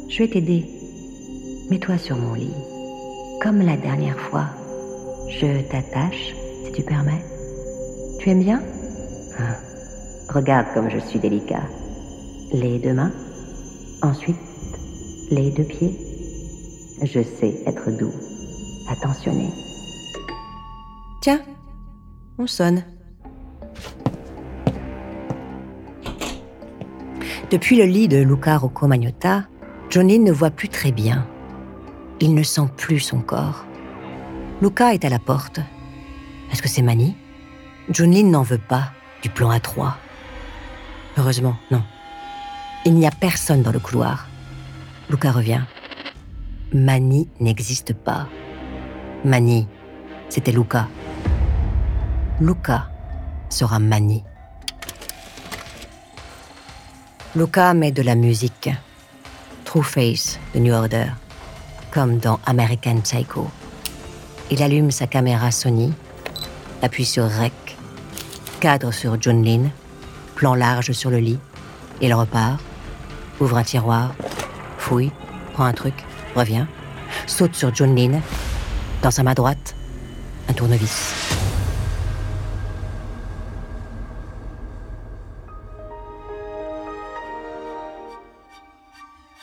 Je vais t'aider. Mets-toi sur mon lit. Comme la dernière fois. Je t'attache, si tu permets. Tu aimes bien? Hein. Regarde comme je suis délicat. Les deux mains. Ensuite, les deux pieds. Je sais être doux, attentionné. Tiens, on sonne. Depuis le lit de Luca Rocco Magnotta, Johnny ne voit plus très bien. Il ne sent plus son corps. Luca est à la porte. Est-ce que c'est Mani? Johnny n'en veut pas du plan à trois. Heureusement, non. Il n'y a personne dans le couloir. Luca revient. Mani n'existe pas. Mani, c'était Luca. Luca sera Mani. Luca met de la musique. True Face de New Order, comme dans American Psycho. Il allume sa caméra Sony, appuie sur Rec, cadre sur John Lynn, plan large sur le lit. Il repart, ouvre un tiroir, fouille, prend un truc, revient, saute sur John dans sa main droite, un tournevis.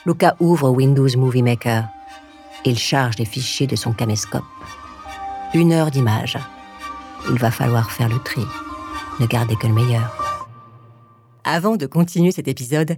Luca ouvre Windows Movie Maker. Il charge les fichiers de son caméscope. Une heure d'image. Il va falloir faire le tri. Ne garder que le meilleur. Avant de continuer cet épisode,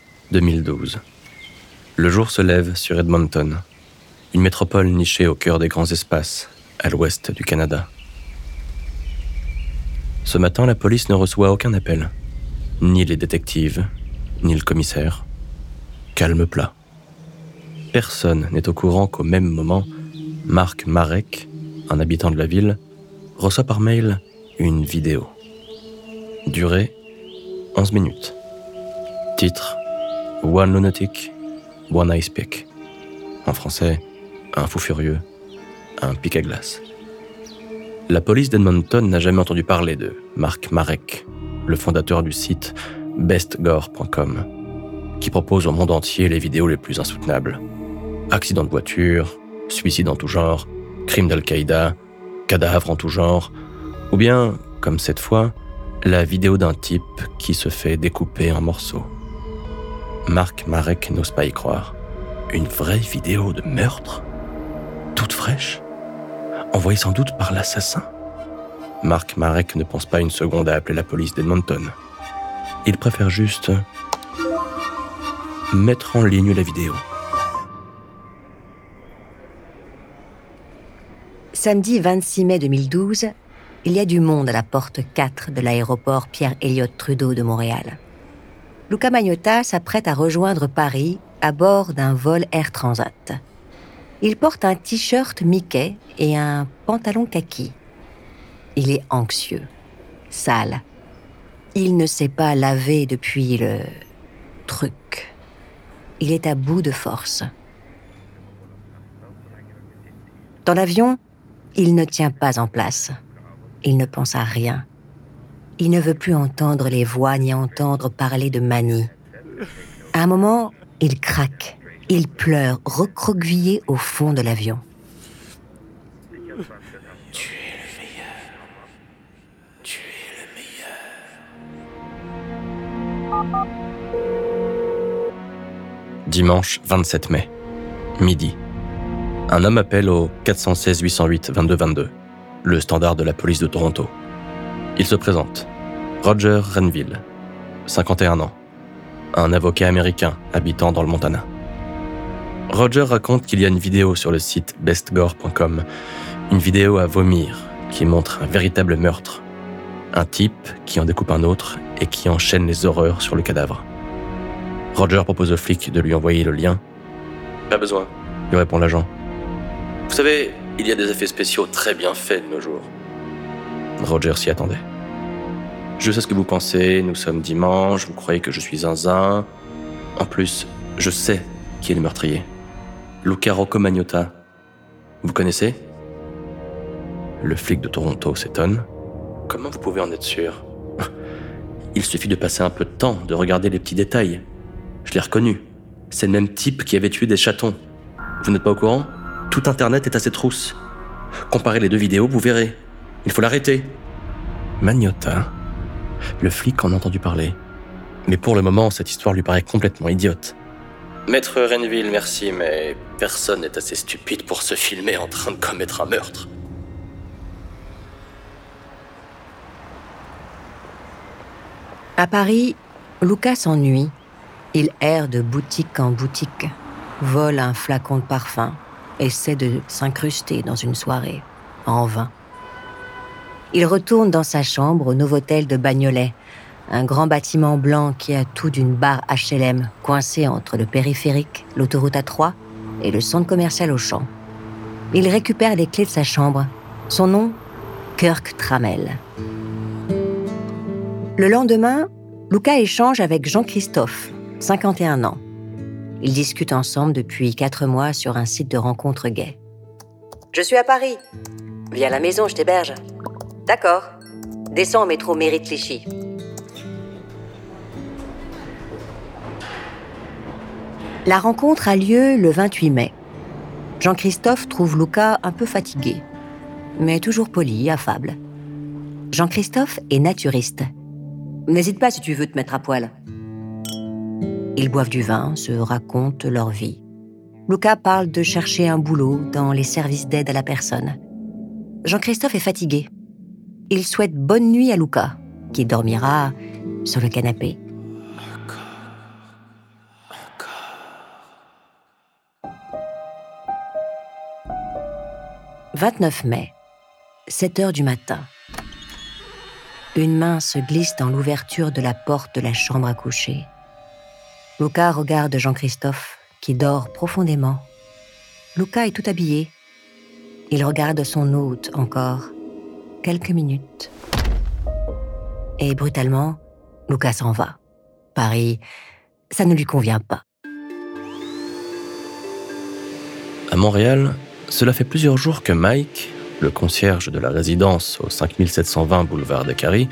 2012. Le jour se lève sur Edmonton, une métropole nichée au cœur des grands espaces, à l'ouest du Canada. Ce matin, la police ne reçoit aucun appel. Ni les détectives, ni le commissaire. Calme plat. Personne n'est au courant qu'au même moment, Marc Marek, un habitant de la ville, reçoit par mail une vidéo. Durée 11 minutes. Titre One Lunatic, One Ice Pick. En français, un fou furieux, un pic à glace. La police d'Edmonton n'a jamais entendu parler de Marc Marek, le fondateur du site bestgore.com, qui propose au monde entier les vidéos les plus insoutenables. Accidents de voiture, suicides en tout genre, crimes d'Al-Qaïda, cadavres en tout genre, ou bien, comme cette fois, la vidéo d'un type qui se fait découper en morceaux. Marc Marek n'ose pas y croire. Une vraie vidéo de meurtre? Toute fraîche? Envoyée sans doute par l'assassin? Marc Marek ne pense pas une seconde à appeler la police d'Edmonton. Il préfère juste mettre en ligne la vidéo. Samedi 26 mai 2012, il y a du monde à la porte 4 de l'aéroport Pierre-Éliott Trudeau de Montréal. Luca Magnotta s'apprête à rejoindre Paris à bord d'un vol Air Transat. Il porte un t-shirt Mickey et un pantalon kaki. Il est anxieux, sale. Il ne s'est pas lavé depuis le truc. Il est à bout de force. Dans l'avion, il ne tient pas en place. Il ne pense à rien. Il ne veut plus entendre les voix ni entendre parler de Mani. À un moment, il craque. Il pleure, recroquevillé au fond de l'avion. Tu es le meilleur. Tu es le meilleur. Dimanche 27 mai, midi. Un homme appelle au 416 808 22 22, le standard de la police de Toronto. Il se présente. Roger Renville, 51 ans, un avocat américain habitant dans le Montana. Roger raconte qu'il y a une vidéo sur le site bestgore.com, une vidéo à vomir qui montre un véritable meurtre. Un type qui en découpe un autre et qui enchaîne les horreurs sur le cadavre. Roger propose au flic de lui envoyer le lien. Pas besoin, lui répond l'agent. Vous savez, il y a des effets spéciaux très bien faits de nos jours. Roger s'y attendait. Je sais ce que vous pensez, nous sommes dimanche, vous croyez que je suis zinzin. En plus, je sais qui est le meurtrier. Luca Rocco Magnotta. Vous connaissez? Le flic de Toronto s'étonne. Comment vous pouvez en être sûr? Il suffit de passer un peu de temps, de regarder les petits détails. Je l'ai reconnu. C'est le même type qui avait tué des chatons. Vous n'êtes pas au courant? Tout Internet est à ses trousses. Comparez les deux vidéos, vous verrez. Il faut l'arrêter. Magnotta Le flic en a entendu parler. Mais pour le moment, cette histoire lui paraît complètement idiote. Maître Renville, merci, mais personne n'est assez stupide pour se filmer en train de commettre un meurtre. À Paris, Lucas s'ennuie. Il erre de boutique en boutique, vole un flacon de parfum, essaie de s'incruster dans une soirée, en vain. Il retourne dans sa chambre au Novotel de Bagnolet, un grand bâtiment blanc qui a tout d'une barre HLM coincé entre le périphérique, l'autoroute A3 et le centre commercial Auchan. Il récupère les clés de sa chambre. Son nom Kirk Trammell. Le lendemain, Luca échange avec Jean-Christophe, 51 ans. Ils discutent ensemble depuis quatre mois sur un site de rencontre gay. Je suis à Paris. Viens à la maison, je t'héberge. D'accord. Descends au métro Mérite Clichy. La rencontre a lieu le 28 mai. Jean-Christophe trouve Luca un peu fatigué, mais toujours poli, affable. Jean-Christophe est naturiste. N'hésite pas si tu veux te mettre à poil. Ils boivent du vin, se racontent leur vie. Luca parle de chercher un boulot dans les services d'aide à la personne. Jean-Christophe est fatigué. Il souhaite bonne nuit à Luca, qui dormira sur le canapé. 29 mai, 7 heures du matin. Une main se glisse dans l'ouverture de la porte de la chambre à coucher. Luca regarde Jean-Christophe, qui dort profondément. Luca est tout habillé. Il regarde son hôte encore. Quelques minutes. Et brutalement, Luca s'en va. Paris, ça ne lui convient pas. À Montréal, cela fait plusieurs jours que Mike, le concierge de la résidence au 5720 boulevard des Caries,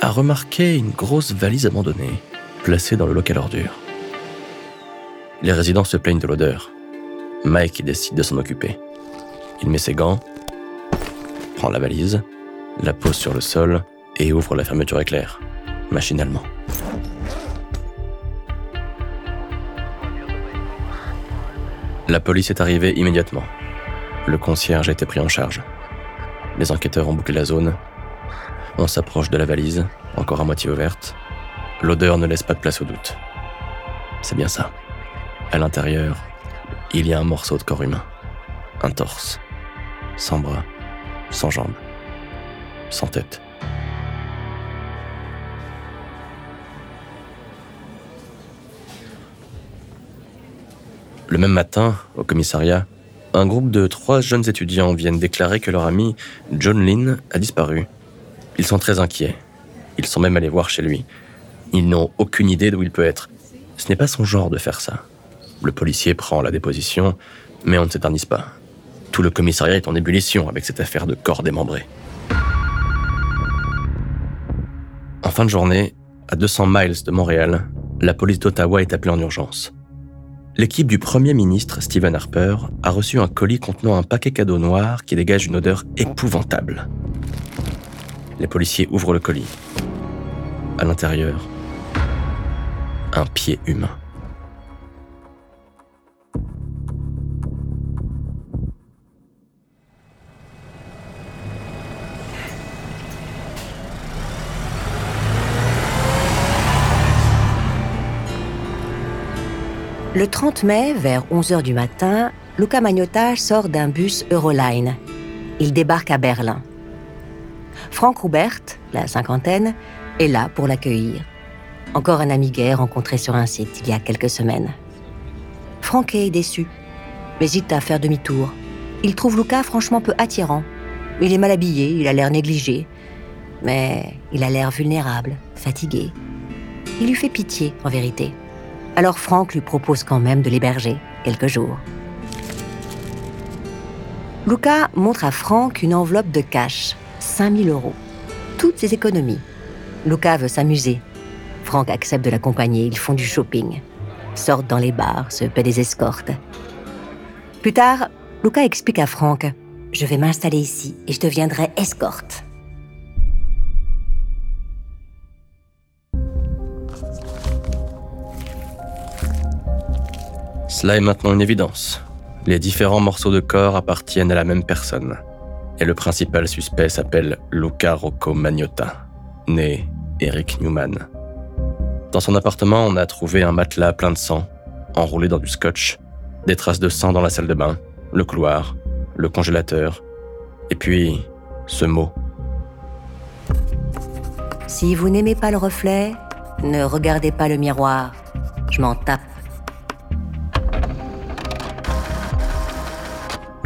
a remarqué une grosse valise abandonnée, placée dans le local ordure. Les résidents se plaignent de l'odeur. Mike décide de s'en occuper. Il met ses gants, la valise, la pose sur le sol et ouvre la fermeture éclair, machinalement. La police est arrivée immédiatement. Le concierge a été pris en charge. Les enquêteurs ont bouclé la zone. On s'approche de la valise, encore à moitié ouverte. L'odeur ne laisse pas de place au doute. C'est bien ça. À l'intérieur, il y a un morceau de corps humain. Un torse. Sans bras, sans jambes, sans tête. Le même matin, au commissariat, un groupe de trois jeunes étudiants viennent déclarer que leur ami John Lynn a disparu. Ils sont très inquiets. Ils sont même allés voir chez lui. Ils n'ont aucune idée d'où il peut être. Ce n'est pas son genre de faire ça. Le policier prend la déposition, mais on ne s'éternise pas. Tout le commissariat est en ébullition avec cette affaire de corps démembré. En fin de journée, à 200 miles de Montréal, la police d'Ottawa est appelée en urgence. L'équipe du Premier ministre Stephen Harper a reçu un colis contenant un paquet cadeau noir qui dégage une odeur épouvantable. Les policiers ouvrent le colis. À l'intérieur, un pied humain. Le 30 mai, vers 11h du matin, Luca Magnotta sort d'un bus Euroline. Il débarque à Berlin. Franck Roubert, la cinquantaine, est là pour l'accueillir. Encore un ami gay rencontré sur un site il y a quelques semaines. Franck est déçu, hésite à faire demi-tour. Il trouve Luca franchement peu attirant. Il est mal habillé, il a l'air négligé. Mais il a l'air vulnérable, fatigué. Il lui fait pitié, en vérité. Alors Franck lui propose quand même de l'héberger quelques jours. Luca montre à Franck une enveloppe de cash, 5000 euros. Toutes ses économies. Luca veut s'amuser. Franck accepte de l'accompagner, ils font du shopping. Sortent dans les bars, se paient des escortes. Plus tard, Luca explique à Franck Je vais m'installer ici et je deviendrai escorte. Cela est maintenant une évidence. Les différents morceaux de corps appartiennent à la même personne. Et le principal suspect s'appelle Luca Rocco Magnotta, né Eric Newman. Dans son appartement, on a trouvé un matelas plein de sang, enroulé dans du scotch, des traces de sang dans la salle de bain, le couloir, le congélateur, et puis ce mot. Si vous n'aimez pas le reflet, ne regardez pas le miroir. Je m'en tape.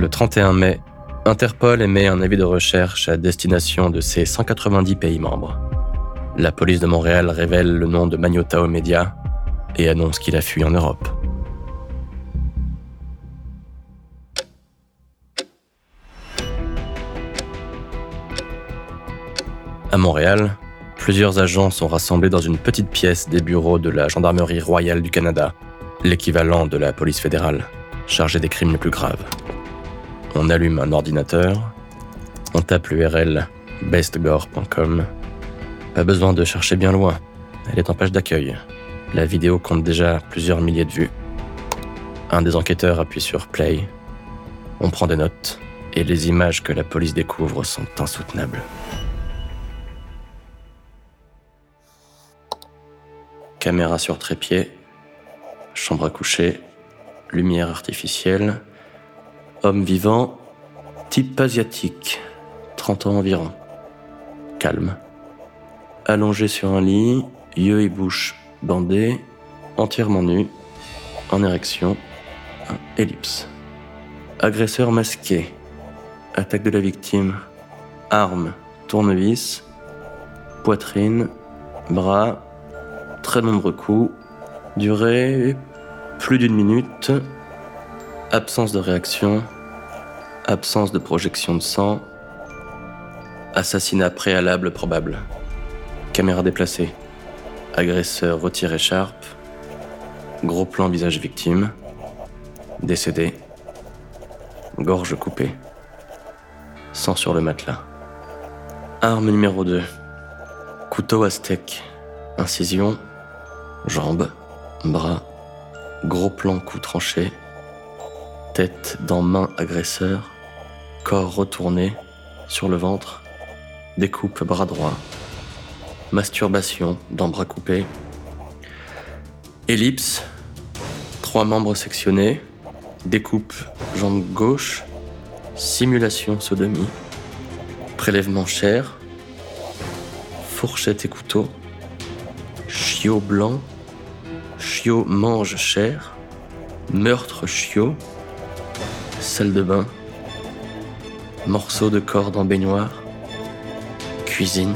Le 31 mai, Interpol émet un avis de recherche à destination de ses 190 pays membres. La police de Montréal révèle le nom de Magnotta aux médias et annonce qu'il a fui en Europe. À Montréal, plusieurs agents sont rassemblés dans une petite pièce des bureaux de la Gendarmerie royale du Canada, l'équivalent de la police fédérale, chargée des crimes les plus graves. On allume un ordinateur, on tape l'URL bestgore.com. Pas besoin de chercher bien loin, elle est en page d'accueil. La vidéo compte déjà plusieurs milliers de vues. Un des enquêteurs appuie sur Play. On prend des notes et les images que la police découvre sont insoutenables. Caméra sur trépied, chambre à coucher, lumière artificielle, homme vivant, type asiatique, 30 ans environ. Calme. Allongé sur un lit, yeux et bouche bandés, entièrement nu, en érection, ellipse. Agresseur masqué. Attaque de la victime. Arme, tournevis, poitrine, bras, très nombreux coups, durée plus d'une minute, absence de réaction, absence de projection de sang, assassinat préalable probable, caméra déplacée, agresseur retire écharpe, gros plan visage victime, décédé, gorge coupée, sang sur le matelas. Arme numéro 2, couteau aztèque, incision, jambes, bras, gros plan coup tranché, tête dans main agresseur, corps retourné sur le ventre, découpe bras droit, masturbation dans bras coupés, ellipse, trois membres sectionnés, découpe jambe gauche, simulation sodomie, prélèvement chair, fourchette et couteau, chiot blanc, chiot mange chair, meurtre chiot, salle de bain, morceaux de corde en baignoire, cuisine,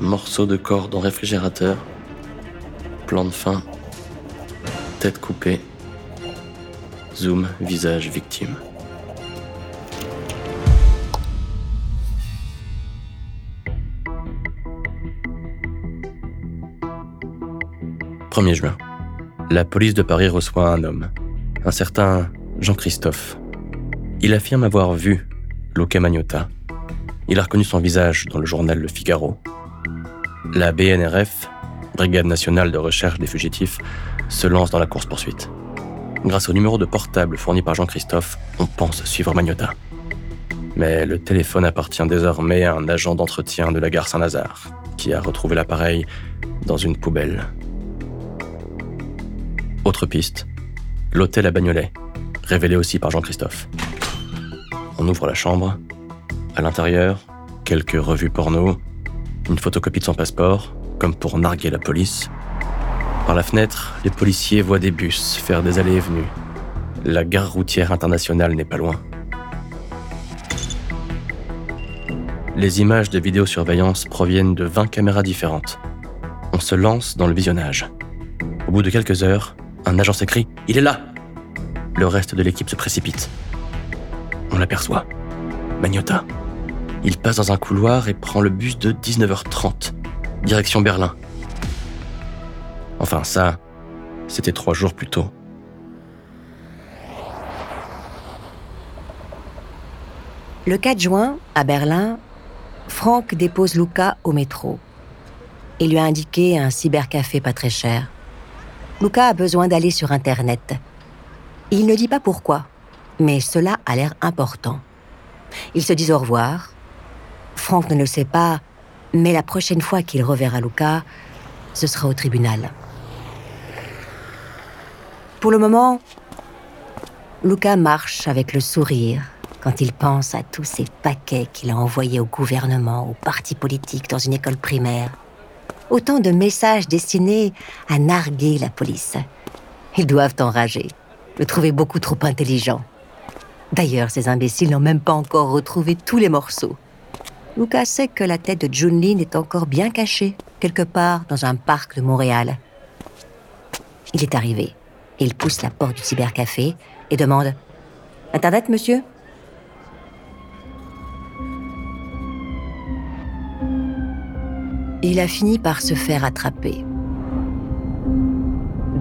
morceaux de corde en réfrigérateur, plan de fin, tête coupée, zoom, visage victime. « 1er juin. La police de Paris reçoit un homme, un certain Jean-Christophe. Il affirme avoir vu Il a reconnu son visage dans le journal Le Figaro. La BNRF, Brigade nationale de recherche des fugitifs, se lance dans la course-poursuite. Grâce au numéro de portable fourni par Jean-Christophe, on pense suivre Magnotta. Mais le téléphone appartient désormais à un agent d'entretien de la gare Saint-Lazare, qui a retrouvé l'appareil dans une poubelle. Autre piste, l'hôtel à Bagnolet, révélé aussi par Jean-Christophe. On ouvre la chambre. À l'intérieur, quelques revues porno, une photocopie de son passeport, comme pour narguer la police. Par la fenêtre, les policiers voient des bus faire des allées et venues. La gare routière internationale n'est pas loin. Les images de vidéosurveillance proviennent de 20 caméras différentes. On se lance dans le visionnage. Au bout de quelques heures, un agent s'écrie ⁇ Il est là !⁇ Le reste de l'équipe se précipite. On l'aperçoit. Magnotta. Il passe dans un couloir et prend le bus de 19h30, direction Berlin. Enfin, ça, c'était trois jours plus tôt. Le 4 juin, à Berlin, Franck dépose Luca au métro. Il lui a indiqué un cybercafé pas très cher. Luca a besoin d'aller sur Internet. Il ne dit pas pourquoi, mais cela a l'air important. Ils se disent au revoir. Franck ne le sait pas, mais la prochaine fois qu'il reverra Luca, ce sera au tribunal. Pour le moment, Luca marche avec le sourire quand il pense à tous ces paquets qu'il a envoyés au gouvernement, aux partis politiques dans une école primaire. Autant de messages destinés à narguer la police. Ils doivent enrager, le trouver beaucoup trop intelligent. D'ailleurs, ces imbéciles n'ont même pas encore retrouvé tous les morceaux. Lucas sait que la tête de Junlin est encore bien cachée, quelque part dans un parc de Montréal. Il est arrivé. Il pousse la porte du cybercafé et demande Internet, monsieur? Il a fini par se faire attraper.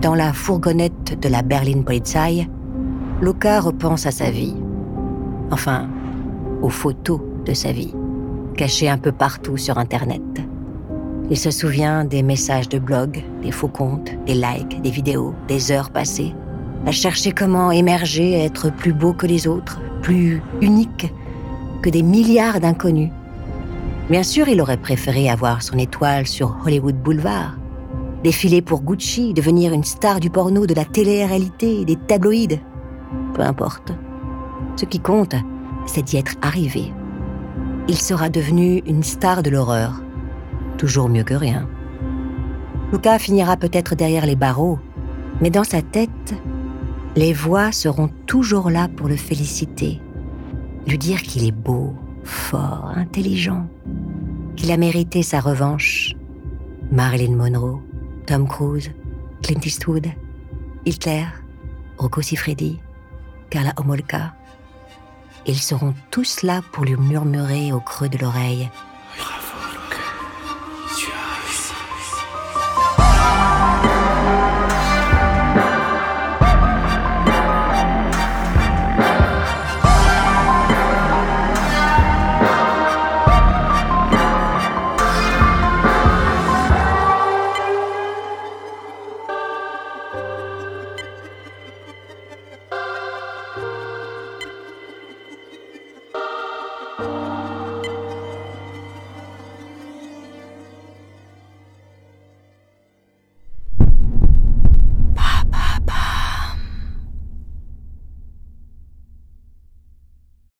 Dans la fourgonnette de la Berlin Polizei, Luca repense à sa vie. Enfin, aux photos de sa vie, cachées un peu partout sur Internet. Il se souvient des messages de blog, des faux comptes, des likes, des vidéos, des heures passées, à chercher comment émerger, être plus beau que les autres, plus unique que des milliards d'inconnus. Bien sûr, il aurait préféré avoir son étoile sur Hollywood Boulevard, défiler pour Gucci, devenir une star du porno, de la télé-réalité, des tabloïds. Peu importe. Ce qui compte, c'est d'y être arrivé. Il sera devenu une star de l'horreur. Toujours mieux que rien. Luca finira peut-être derrière les barreaux, mais dans sa tête, les voix seront toujours là pour le féliciter, lui dire qu'il est beau, fort, intelligent, qu'il a mérité sa revanche. Marilyn Monroe, Tom Cruise, Clint Eastwood, Hitler, Rocco Siffredi, Carla Homolka. Ils seront tous là pour lui murmurer au creux de l'oreille